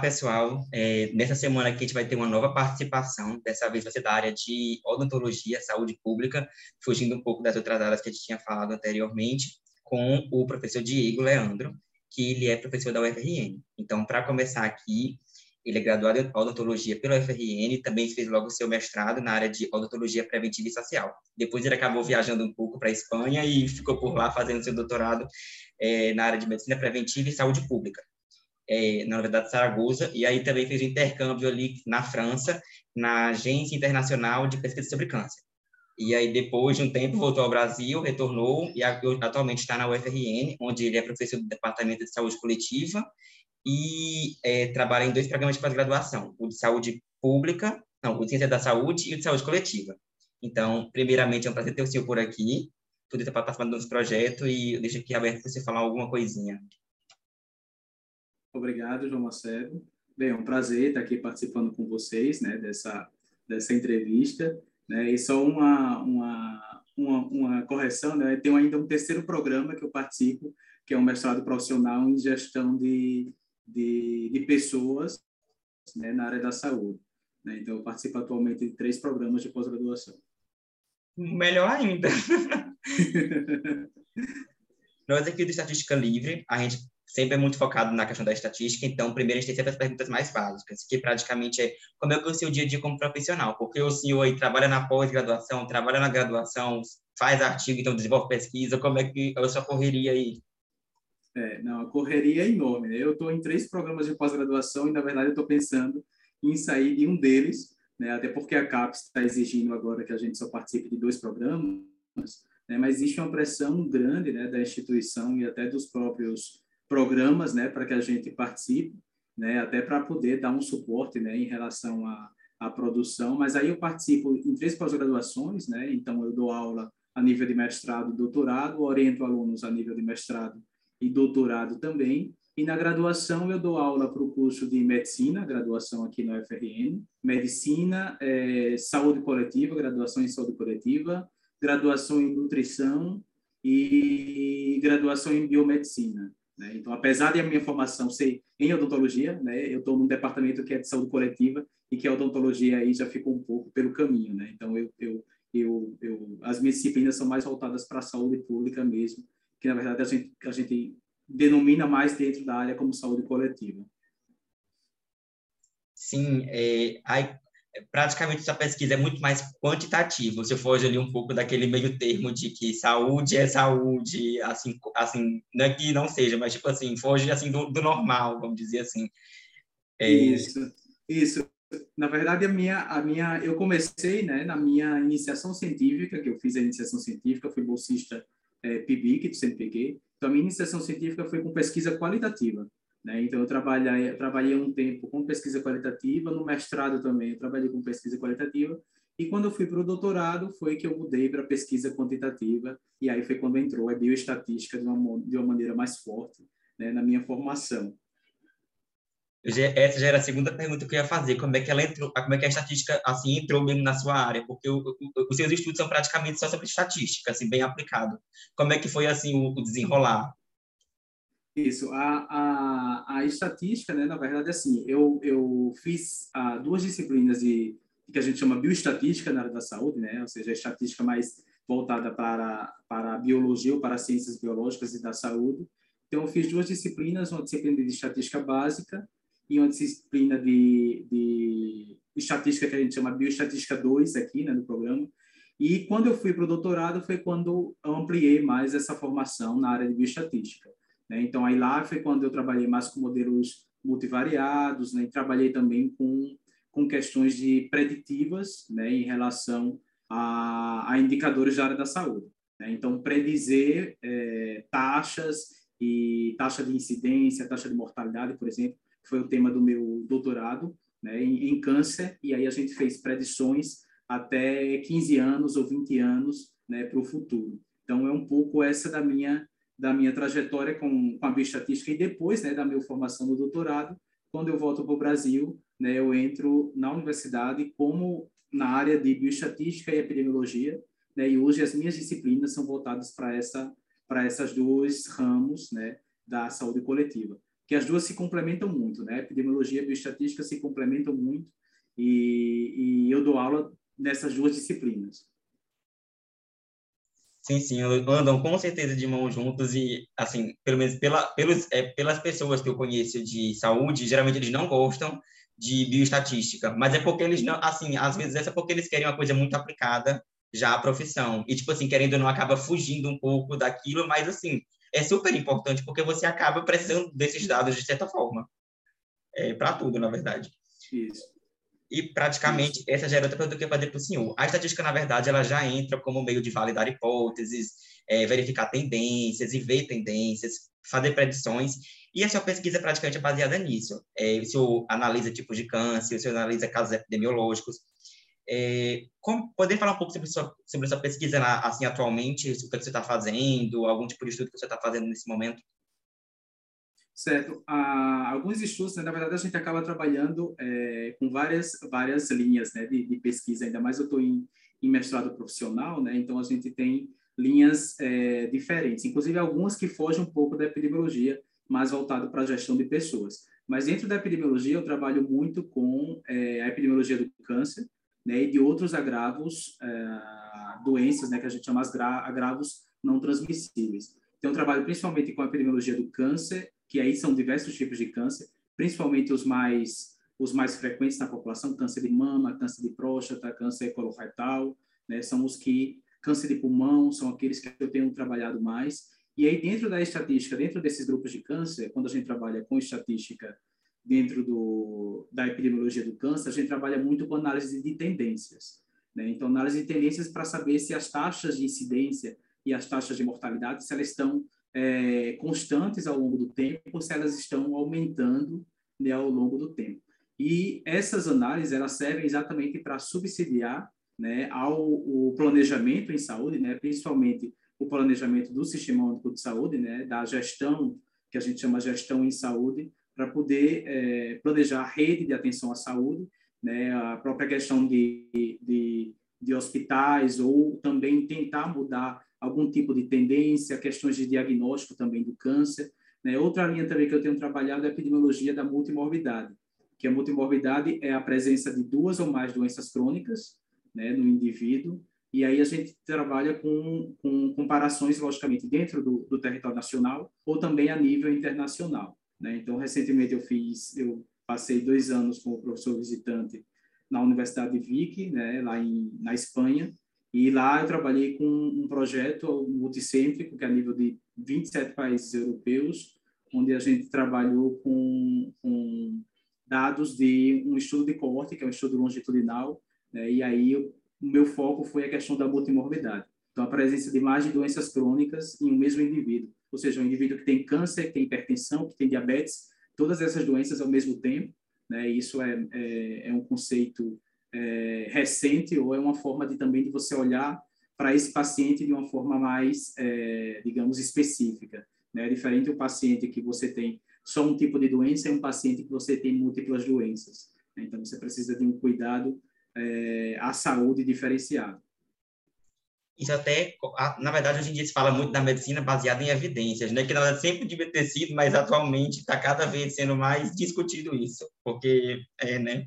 pessoal. É, nessa semana aqui a gente vai ter uma nova participação. Dessa vez vai ser da área de odontologia, saúde pública, fugindo um pouco das outras áreas que a gente tinha falado anteriormente, com o professor Diego Leandro, que ele é professor da UFRN. Então, para começar aqui, ele é graduado em odontologia pela UFRN também fez logo seu mestrado na área de odontologia preventiva e social. Depois ele acabou viajando um pouco para a Espanha e ficou por lá fazendo seu doutorado é, na área de medicina preventiva e saúde pública é, na Universidade de Saragossa, e aí também fez um intercâmbio ali na França, na Agência Internacional de Pesquisa sobre Câncer. E aí, depois de um tempo, voltou ao Brasil, retornou e atualmente está na UFRN, onde ele é professor do Departamento de Saúde Coletiva e é, trabalha em dois programas de pós-graduação, o de Saúde Pública, não, o de Ciência da Saúde e o de Saúde Coletiva. Então, primeiramente, é um prazer ter o senhor por aqui, poder estar participando do nosso projeto e deixo aqui aberto para você falar alguma coisinha. Obrigado, João Macedo. Bem, é um prazer estar aqui participando com vocês né, dessa, dessa entrevista. Né, e só uma, uma, uma, uma correção, né, tem ainda um terceiro programa que eu participo, que é um mestrado profissional em gestão de, de, de pessoas né, na área da saúde. Né? Então, eu participo atualmente de três programas de pós-graduação. Melhor ainda. Nós aqui do Estatística Livre, a gente sempre é muito focado na questão da estatística, então primeiro a gente tem sempre as perguntas mais básicas, que praticamente é como é que o seu dia a dia como profissional, porque o senhor aí trabalha na pós-graduação, trabalha na graduação, faz artigo, então desenvolve pesquisa, como é que é a sua correria aí? É, não, a correria é enorme, né? Eu estou em três programas de pós-graduação e, na verdade, eu estou pensando em sair de um deles, né? Até porque a CAPES está exigindo agora que a gente só participe de dois programas, né? Mas existe uma pressão grande, né, da instituição e até dos próprios programas, né, para que a gente participe, né, até para poder dar um suporte, né, em relação à, à produção. Mas aí eu participo em três pós-graduações, né, então eu dou aula a nível de mestrado e doutorado, oriento alunos a nível de mestrado e doutorado também. E na graduação eu dou aula para o curso de medicina, graduação aqui na UFRN, medicina, é, saúde coletiva, graduação em saúde coletiva, graduação em nutrição e graduação em biomedicina. Né? Então, apesar de a minha formação ser em odontologia, né, eu estou num departamento que é de saúde coletiva e que a odontologia aí já ficou um pouco pelo caminho. Né? Então, eu, eu, eu, eu, as minhas disciplinas são mais voltadas para a saúde pública mesmo, que na verdade a gente, a gente denomina mais dentro da área como saúde coletiva. Sim, é, praticamente essa pesquisa é muito mais quantitativa. Você foge ali um pouco daquele meio termo de que saúde é saúde, assim, assim não é que não seja, mas tipo assim, foge assim do, do normal, vamos dizer assim. É... Isso, isso. Na verdade, a minha, a minha, eu comecei, né, na minha iniciação científica, que eu fiz a iniciação científica, fui bolsista é, PIBIC do CNPq. Então, a minha iniciação científica foi com pesquisa qualitativa. Né? Então, eu trabalhei, trabalhei um tempo com pesquisa qualitativa, no mestrado também eu trabalhei com pesquisa qualitativa, e quando eu fui para o doutorado, foi que eu mudei para pesquisa quantitativa, e aí foi quando entrou a bioestatística de uma, de uma maneira mais forte né, na minha formação. Essa já era a segunda pergunta que eu ia fazer, como é que ela entrou, como é que a estatística assim entrou mesmo na sua área, porque o, o, os seus estudos são praticamente só sobre estatística, assim, bem aplicado. Como é que foi assim o, o desenrolar? Isso, a, a, a estatística, né, na verdade, assim, eu, eu fiz ah, duas disciplinas de, que a gente chama bioestatística na área da saúde, né, ou seja, a estatística mais voltada para, para a biologia ou para as ciências biológicas e da saúde. Então, eu fiz duas disciplinas, uma disciplina de estatística básica e uma disciplina de, de estatística que a gente chama bioestatística 2 aqui, né, no programa. E quando eu fui para o doutorado foi quando eu ampliei mais essa formação na área de bioestatística. Né? Então, aí lá foi quando eu trabalhei mais com modelos multivariados, né? Trabalhei também com, com questões de preditivas né? em relação a, a indicadores da área da saúde. Né? Então, predizer é, taxas e taxa de incidência, taxa de mortalidade, por exemplo, foi o tema do meu doutorado né? em, em câncer, e aí a gente fez predições até 15 anos ou 20 anos né, para o futuro. Então, é um pouco essa da minha da minha trajetória com, com a bioestatística e depois né, da minha formação no doutorado, quando eu volto para o Brasil, né, eu entro na universidade como na área de bioestatística e epidemiologia, né, e hoje as minhas disciplinas são voltadas para essa para essas dois ramos, né, da saúde coletiva, que as duas se complementam muito, né? Epidemiologia e bioestatística se complementam muito e, e eu dou aula nessas duas disciplinas. Sim, sim, andam com certeza de mãos juntos e, assim, pelo menos pela, pelos, é, pelas pessoas que eu conheço de saúde, geralmente eles não gostam de bioestatística, mas é porque eles não, assim, às vezes é porque eles querem uma coisa muito aplicada já à profissão. E, tipo assim, querendo ou não, acaba fugindo um pouco daquilo, mas, assim, é super importante porque você acaba precisando desses dados de certa forma. É, para tudo, na verdade. Isso. E praticamente essa já era outra pergunta que eu ia fazer para o senhor. A estatística, na verdade, ela já entra como meio de validar hipóteses, é, verificar tendências e ver tendências, fazer predições. E a sua pesquisa é praticamente é baseada nisso. É, o senhor analisa tipos de câncer, o senhor analisa casos epidemiológicos. É, como, poder falar um pouco sobre sua, sobre sua pesquisa assim atualmente, o que você está fazendo, algum tipo de estudo que você está fazendo nesse momento? Certo. Ah, alguns estudos, né, na verdade, a gente acaba trabalhando é, com várias várias linhas né, de, de, pesquisa. Ainda mais eu estou em, em, mestrado profissional, né, então a gente tem linhas é, diferentes, inclusive algumas que fogem um pouco da epidemiologia, mais voltado para a gestão de pessoas. Mas dentro da epidemiologia eu trabalho muito com é, a epidemiologia do câncer, né, e de outros agravos, é, doenças, né, que a gente chama de agravos não transmissíveis. Então, eu trabalho principalmente com a epidemiologia do câncer, que aí são diversos tipos de câncer, principalmente os mais os mais frequentes na população, câncer de mama, câncer de próstata, câncer colorectal, né, são os que câncer de pulmão são aqueles que eu tenho trabalhado mais. E aí dentro da estatística, dentro desses grupos de câncer, quando a gente trabalha com estatística dentro do, da epidemiologia do câncer, a gente trabalha muito com análise de tendências. Né? Então, análise de tendências para saber se as taxas de incidência e as taxas de mortalidade, se elas estão é, constantes ao longo do tempo, se elas estão aumentando né, ao longo do tempo. E essas análises, elas servem exatamente para subsidiar né, ao o planejamento em saúde, né, principalmente o planejamento do Sistema Único de Saúde, né, da gestão, que a gente chama gestão em saúde, para poder é, planejar a rede de atenção à saúde, né, a própria questão de, de, de hospitais, ou também tentar mudar algum tipo de tendência, questões de diagnóstico também do câncer. Né? Outra linha também que eu tenho trabalhado é a epidemiologia da multimorbidade, que a multimorbidade é a presença de duas ou mais doenças crônicas né, no indivíduo, e aí a gente trabalha com, com comparações, logicamente, dentro do, do território nacional ou também a nível internacional. Né? Então, recentemente eu fiz, eu passei dois anos como professor visitante na Universidade de Vic, né, lá em, na Espanha, e lá eu trabalhei com um projeto multicêntrico, que é a nível de 27 países europeus, onde a gente trabalhou com, com dados de um estudo de coorte, que é um estudo longitudinal, né, e aí o meu foco foi a questão da multimorbidade. Então, a presença de mais de doenças crônicas em um mesmo indivíduo ou seja, um indivíduo que tem câncer, que tem hipertensão, que tem diabetes, todas essas doenças ao mesmo tempo, né? Isso é, é, é um conceito é, recente ou é uma forma de também de você olhar para esse paciente de uma forma mais, é, digamos, específica, né? Diferente do paciente que você tem só um tipo de doença e um paciente que você tem múltiplas doenças. Né? Então, você precisa de um cuidado é, à saúde diferenciado. Isso até, na verdade, hoje em dia se fala muito da medicina baseada em evidências, né? Que na verdade sempre devia ter sido, mas atualmente está cada vez sendo mais discutido isso, porque é, né?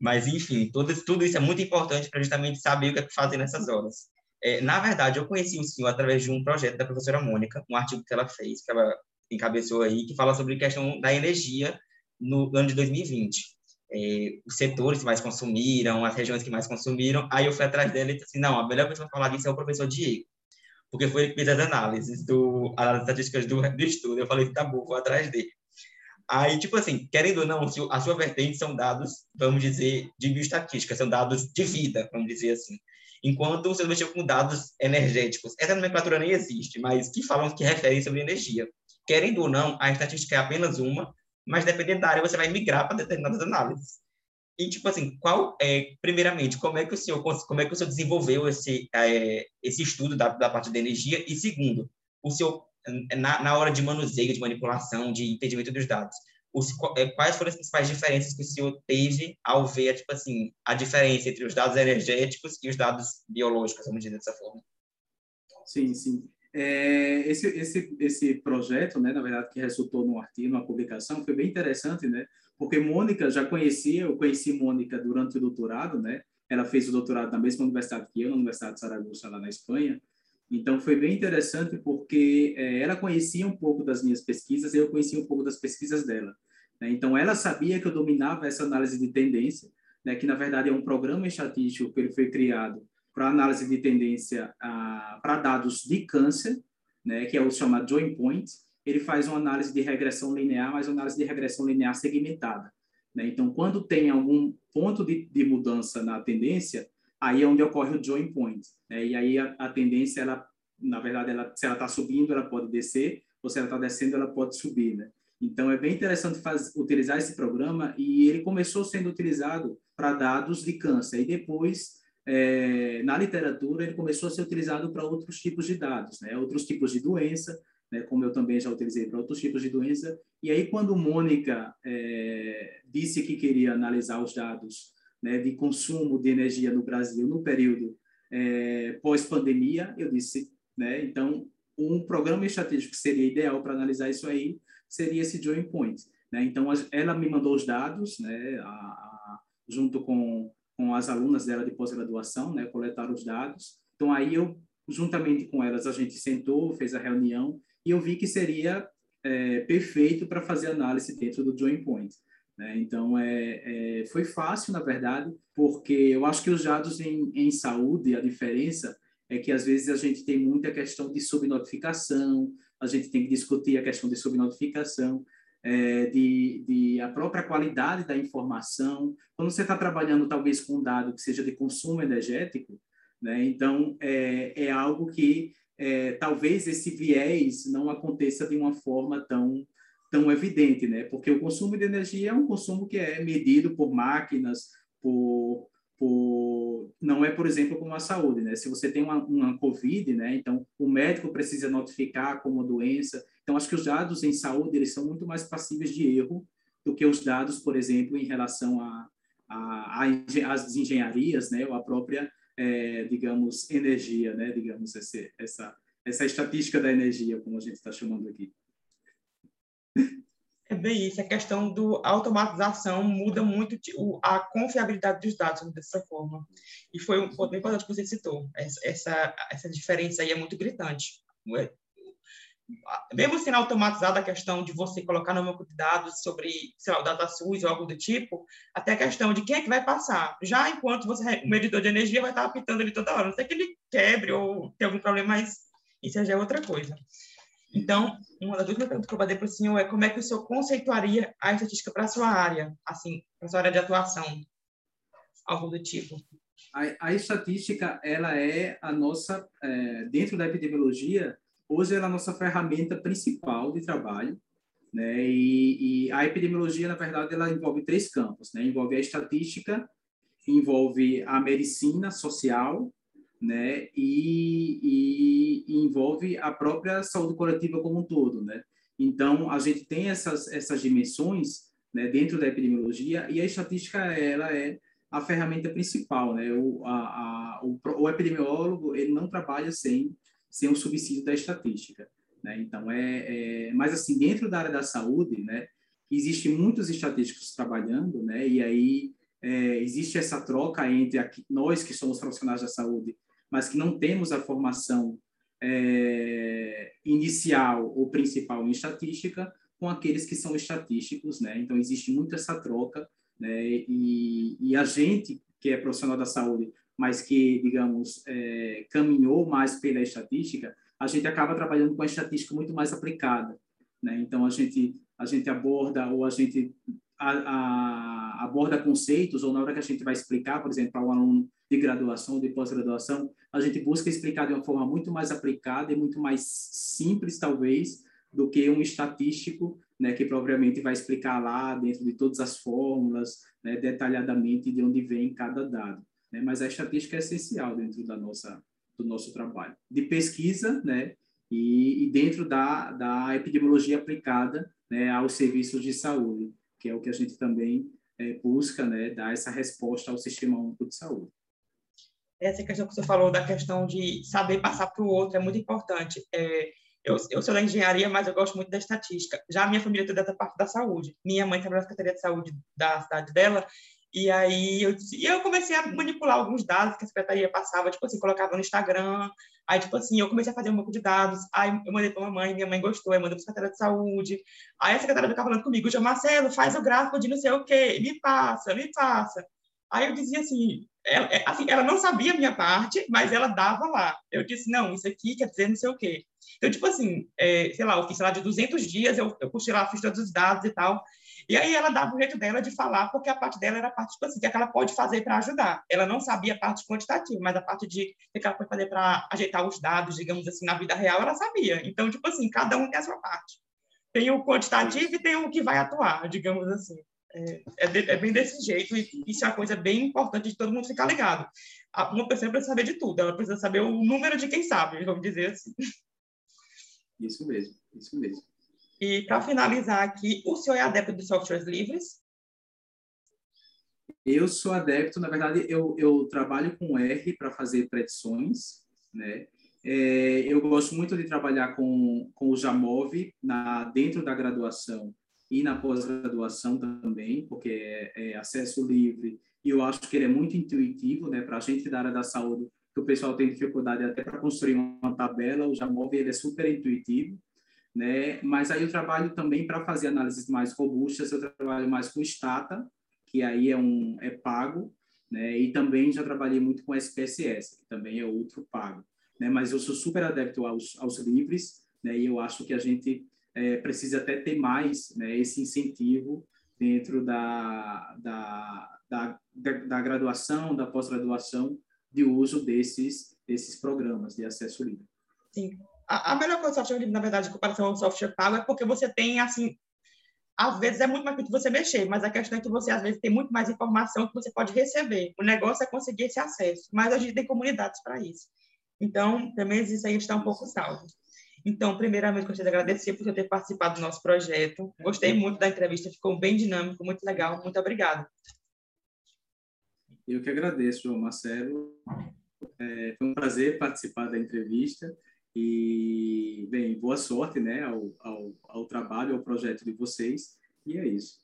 Mas enfim, tudo, tudo isso é muito importante para justamente saber o que é que fazer nessas horas. É, na verdade, eu conheci o senhor através de um projeto da professora Mônica, um artigo que ela fez, que ela encabeçou aí, que fala sobre a questão da energia no ano de 2020 é, os setores que mais consumiram, as regiões que mais consumiram. Aí eu fui atrás dele e disse assim, não, a melhor pessoa para falar disso é o professor Diego, porque foi ele que fez as análises, do, as estatísticas do, do estudo. Eu falei, tá bom, vou atrás dele. Aí, tipo assim, querendo ou não, a sua vertente são dados, vamos dizer, de bioestatística, são dados de vida, vamos dizer assim. Enquanto você mexeu com dados energéticos, essa nomenclatura nem existe, mas que falam que referem sobre energia. Querendo ou não, a estatística é apenas uma, mas dependendo da área você vai migrar para determinadas análises. E, tipo assim, qual é, primeiramente, como é que o senhor, como é que o senhor desenvolveu esse, é, esse estudo da, da parte da energia? E, segundo, o senhor, na, na hora de manuseio, de manipulação, de entendimento dos dados, os, é, quais foram as principais diferenças que o senhor teve ao ver, tipo assim, a diferença entre os dados energéticos e os dados biológicos, vamos dizer dessa forma? Sim, sim. é, esse, esse, esse projeto, né, na verdade, que resultou num artigo, numa publicação, foi bem interessante, né? Porque Mônica já conhecia, eu conheci Mônica durante o doutorado, né? Ela fez o doutorado na mesma universidade que eu, na Universidade de Saragossa, lá na Espanha. Então, foi bem interessante porque é, ela conhecia um pouco das minhas pesquisas e eu conhecia um pouco das pesquisas dela. Né? Então, ela sabia que eu dominava essa análise de tendência, né? que, na verdade, é um programa estatístico que ele foi criado para análise de tendência para dados de câncer, né? que é o chamado Joint Point. Ele faz uma análise de regressão linear, mas uma análise de regressão linear segmentada. Né? Então, quando tem algum ponto de, de mudança na tendência, aí é onde ocorre o join point. Né? E aí a, a, tendência, ela, na verdade, ela, se ela está subindo, ela pode descer, ou se ela está descendo, ela pode subir. Né? Então, é bem interessante faz, utilizar esse programa e ele começou sendo utilizado para dados de câncer e depois, é, na literatura, ele começou a ser utilizado para outros tipos de dados, né? outros tipos de doença, né? como eu também já utilizei para outros tipos de doença. E aí, quando Mônica é, disse que queria analisar os dados né, de consumo de energia no Brasil no período é, pós-pandemia, eu disse, né, então, um programa estatístico que seria ideal para analisar isso aí seria esse Join Point. Né? Então, ela me mandou os dados, né, a, a, junto com, com as alunas dela de pós-graduação, né, coletaram os dados. Então, aí eu, juntamente com elas, a gente sentou, fez a reunião e eu vi que seria é, perfeito para fazer análise dentro do Join Point. Né? Então, é, é, foi fácil, na verdade, porque eu acho que os dados em, em saúde, a diferença é que às vezes a gente tem muita questão de subnotificação, a gente tem que discutir a questão de subnotificação, é, de, de, a própria qualidade da informação. Quando você está trabalhando talvez com um dado que seja de consumo energético, né? então é, é algo que é, talvez esse viés não aconteça de uma forma tão tão evidente, né? Porque o consumo de energia é um consumo que é medido por máquinas, por, por não é, por exemplo, como a saúde, né? Se você tem uma, uma COVID, né? Então o médico precisa notificar como doença. Então acho que os dados em saúde eles são muito mais passíveis de erro do que os dados, por exemplo, em relação a, as engenharias, né? Ou a própria, é, digamos, energia, né? Digamos esse, essa essa estatística da energia, como a gente está chamando aqui. Bem isso, a questão do automatização muda muito a confiabilidade dos dados dessa forma. E foi um ponto bem importante que você citou. Essa, essa, essa diferença aí é muito gritante. Mesmo sendo automatizada a questão de você colocar no banco de dados sobre, sei lá, o DataSUS ou algo do tipo, até a questão de quem é que vai passar. Já enquanto você, o medidor de energia vai estar apitando ali toda hora. Não sei que ele quebre ou tenha algum problema, mas isso já é outra coisa. Então, uma das últimas perguntas que eu vou para o senhor é como é que o senhor conceituaria a estatística para a sua área, assim, para a sua área de atuação, algo do tipo? A, a estatística, ela é a nossa, é, dentro da epidemiologia, hoje ela é a nossa ferramenta principal de trabalho, né? E, e, a epidemiologia, na verdade, ela envolve três campos, né? Envolve a estatística, envolve a medicina social né? E, e, envolve a própria saúde coletiva como um todo, né? Então a gente tem essas essas dimensões, né? Dentro da epidemiologia e a estatística ela é a ferramenta principal, né? O, a, a, o, o epidemiólogo ele não trabalha sem sem o subsídio da estatística, né? Então é, é mas assim dentro da área da saúde, né? Existem muitos estatísticos trabalhando, né? E aí é, existe essa troca entre nós que somos profissionais da saúde mas que não temos a formação é, inicial ou principal em estatística com aqueles que são estatísticos, né? Então existe muito essa troca, né? E, e a gente que é profissional da saúde, mas que digamos é, caminhou mais pela estatística, a gente acaba trabalhando com a estatística muito mais aplicada, né? Então a gente a gente aborda ou a gente a, a, aborda conceitos ou na hora que a gente vai explicar, por exemplo, para um aluno de graduação, de pós-graduação, a gente busca explicar de uma forma muito mais aplicada e muito mais simples, talvez, do que um estatístico, né, que propriamente vai explicar lá dentro de todas as fórmulas, né, detalhadamente de onde vem cada dado. Né? Mas a estatística é essencial dentro da nossa do nosso trabalho de pesquisa, né, e, e dentro da, da epidemiologia aplicada, né, aos serviços de saúde, que é o que a gente também é, busca, né, dar essa resposta ao sistema único de saúde. essa questão que você falou da questão de saber passar para o outro é muito importante. É, eu, eu sou da engenharia, mas eu gosto muito da estatística. Já a minha família toda é da parte da saúde. Minha mãe trabalha na Secretaria de Saúde da cidade dela, e aí eu, e eu comecei a manipular alguns dados que a secretaria passava, tipo assim, colocava no Instagram. Aí, tipo assim, eu comecei a fazer um banco de dados. Aí eu mandei para mamãe, minha mãe gostou, aí mandei para a secretária de saúde. Aí a secretária ficava falando comigo, Marcelo, faz o gráfico de não sei o quê, me passa, me passa. Aí eu dizia assim, ela, é, assim, ela não sabia a minha parte, mas ela dava lá. Eu disse, não, isso aqui quer dizer não sei o quê. Então, tipo assim, é, sei lá, eu fiz, sei lá, de 200 dias, eu, eu puxei lá, fiz todos os dados e tal. E aí ela dava o jeito dela de falar, porque a parte dela era a parte, tipo assim, que, é que ela pode fazer para ajudar. Ela não sabia a parte quantitativa, mas a parte de que ela pode fazer para ajeitar os dados, digamos assim, na vida real, ela sabia. Então, tipo assim, cada um tem a sua parte. Tem o quantitativo e tem o que vai atuar, digamos assim. É, é, é, bem desse jeito, e isso é uma coisa bem importante de todo mundo ficar ligado. Uma pessoa precisa saber de tudo, ela precisa saber o número de quem sabe, vamos dizer assim. Isso mesmo, isso mesmo. E para finalizar aqui, o senhor é adepto de softwares livres? Eu sou adepto, na verdade, eu, eu trabalho com R para fazer predições, né? É, eu gosto muito de trabalhar com, com o Jamov na, dentro da graduação e na pós-graduação também, porque é, é, acesso livre e eu acho que ele é muito intuitivo, né, para a gente da área da saúde, que o pessoal tem dificuldade até para construir uma tabela, o Jamov ele é super intuitivo, né, mas aí eu trabalho também para fazer análises mais robustas, eu trabalho mais com Stata, que aí é um é pago, né, e também já trabalhei muito com SPSS, que também é outro pago, né, mas eu sou super adepto aos, aos livres, né, e eu acho que a gente é, precisa até ter mais né, esse incentivo dentro da, da, da, da graduação, da pós-graduação, de uso desses, desses programas de acesso livre. Sim. A, a melhor coisa do software livre, na verdade, em comparação ao software pago, é porque você tem, assim, às vezes é muito mais difícil você mexer, mas a questão é que você, às vezes, tem muito mais informação que você pode receber. O negócio é conseguir esse acesso, mas a gente tem comunidades para isso. Então, também isso aí está um pouco salvo. Então, primeiramente, gostaria de agradecer por ter participado do nosso projeto. Gostei muito da entrevista, ficou bem dinâmico, muito legal. Muito obrigado. Eu que agradeço, Marcelo. É, foi um prazer participar da entrevista e, bem, boa sorte né, ao, ao, ao trabalho, ao projeto de vocês. E é isso.